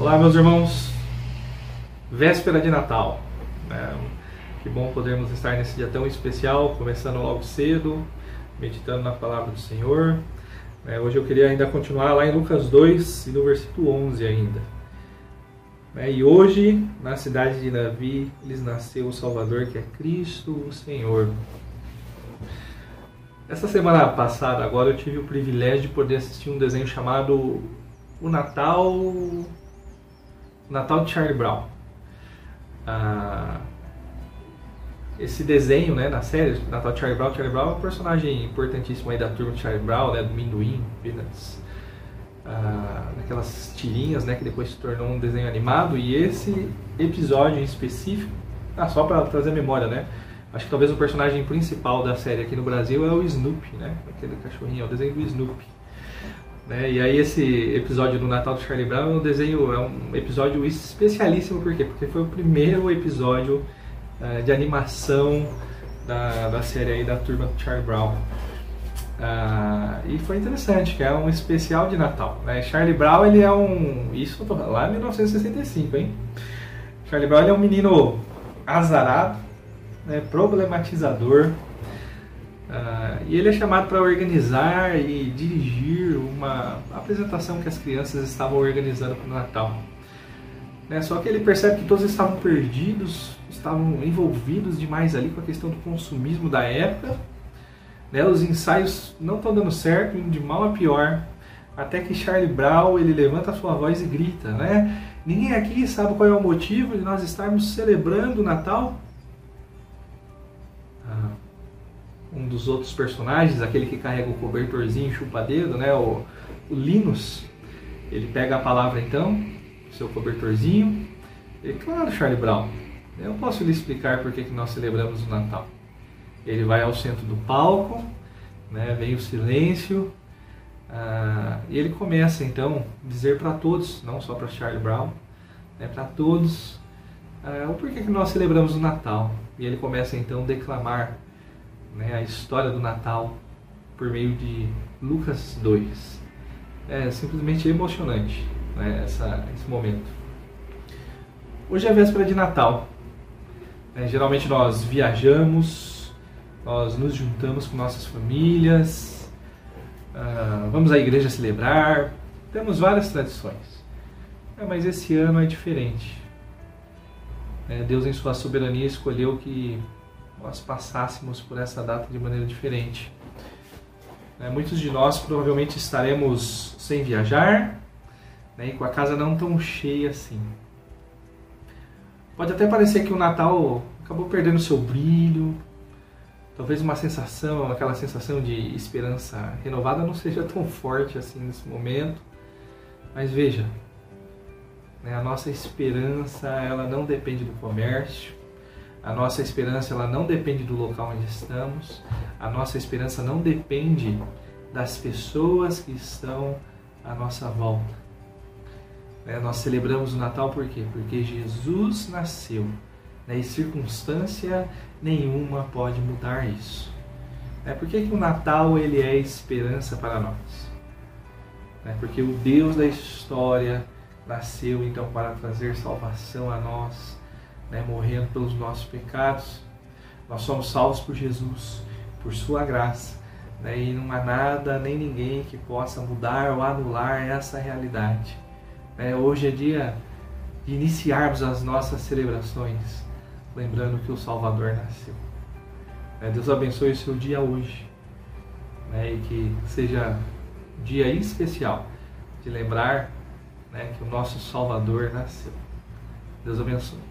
Olá, meus irmãos. Véspera de Natal. É, que bom podermos estar nesse dia tão especial, começando logo cedo, meditando na palavra do Senhor. É, hoje eu queria ainda continuar lá em Lucas 2 e no versículo 11 ainda. É, e hoje, na cidade de Davi, lhes nasceu o Salvador, que é Cristo o Senhor. Essa semana passada, agora, eu tive o privilégio de poder assistir um desenho chamado O Natal. Natal de Charlie Brown. Ah, esse desenho, né, na série Natal de Charlie Brown, Charlie Brown é um personagem importantíssimo aí da turma de Charlie Brown, né, do Minduim, Peanuts, ah, tirinhas, né, que depois se tornou um desenho animado, e esse episódio em específico, ah, só para trazer memória, né, Acho que talvez o personagem principal da série aqui no Brasil é o Snoopy, né? Aquele cachorrinho, é o desenho do Snoopy. Né? E aí esse episódio do Natal do Charlie Brown é um desenho, é um episódio especialíssimo, por quê? Porque foi o primeiro episódio uh, de animação da, da série aí da turma do Charlie Brown. Uh, e foi interessante, que é um especial de Natal. Né? Charlie Brown, ele é um... Isso lá em 1965, hein? Charlie Brown é um menino azarado, né, problematizador. Uh, e ele é chamado para organizar e dirigir uma apresentação que as crianças estavam organizando para o Natal. Né, só que ele percebe que todos estavam perdidos, estavam envolvidos demais ali com a questão do consumismo da época. Né, os ensaios não estão dando certo, indo de mal a pior. Até que Charlie Brown ele levanta a sua voz e grita, né? Ninguém aqui sabe qual é o motivo de nós estarmos celebrando o Natal? Um dos outros personagens, aquele que carrega o cobertorzinho chupa-dedo, né, o, o Linus, ele pega a palavra então, seu cobertorzinho, e claro, Charlie Brown, eu posso lhe explicar por que, nós celebramos o Natal. Ele vai ao centro do palco, né, vem o silêncio, ah, e ele começa então a dizer para todos, não só para Charlie Brown, né, para todos, ah, o porquê que nós celebramos o Natal. E ele começa então a declamar né, a história do Natal por meio de Lucas 2. É simplesmente emocionante né, essa, esse momento. Hoje é véspera de Natal. É, geralmente nós viajamos, nós nos juntamos com nossas famílias, uh, vamos à igreja celebrar, temos várias tradições. É, mas esse ano é diferente. É, Deus, em Sua soberania, escolheu que nós passássemos por essa data de maneira diferente. É, muitos de nós provavelmente estaremos sem viajar né, e com a casa não tão cheia assim. Pode até parecer que o Natal acabou perdendo seu brilho, talvez uma sensação, aquela sensação de esperança renovada não seja tão forte assim nesse momento, mas veja, né, a nossa esperança ela não depende do comércio, a nossa esperança ela não depende do local onde estamos. A nossa esperança não depende das pessoas que estão à nossa volta. É, nós celebramos o Natal por quê? Porque Jesus nasceu. Né? E circunstância nenhuma pode mudar isso. É, por que, que o Natal ele é esperança para nós? É porque o Deus da história nasceu então para trazer salvação a nós né, morrendo pelos nossos pecados. Nós somos salvos por Jesus, por Sua graça. Né, e não há nada nem ninguém que possa mudar ou anular essa realidade. Né, hoje é dia de iniciarmos as nossas celebrações, lembrando que o Salvador nasceu. Né, Deus abençoe o seu dia hoje né, e que seja um dia especial de lembrar que o nosso Salvador nasceu. Deus abençoe.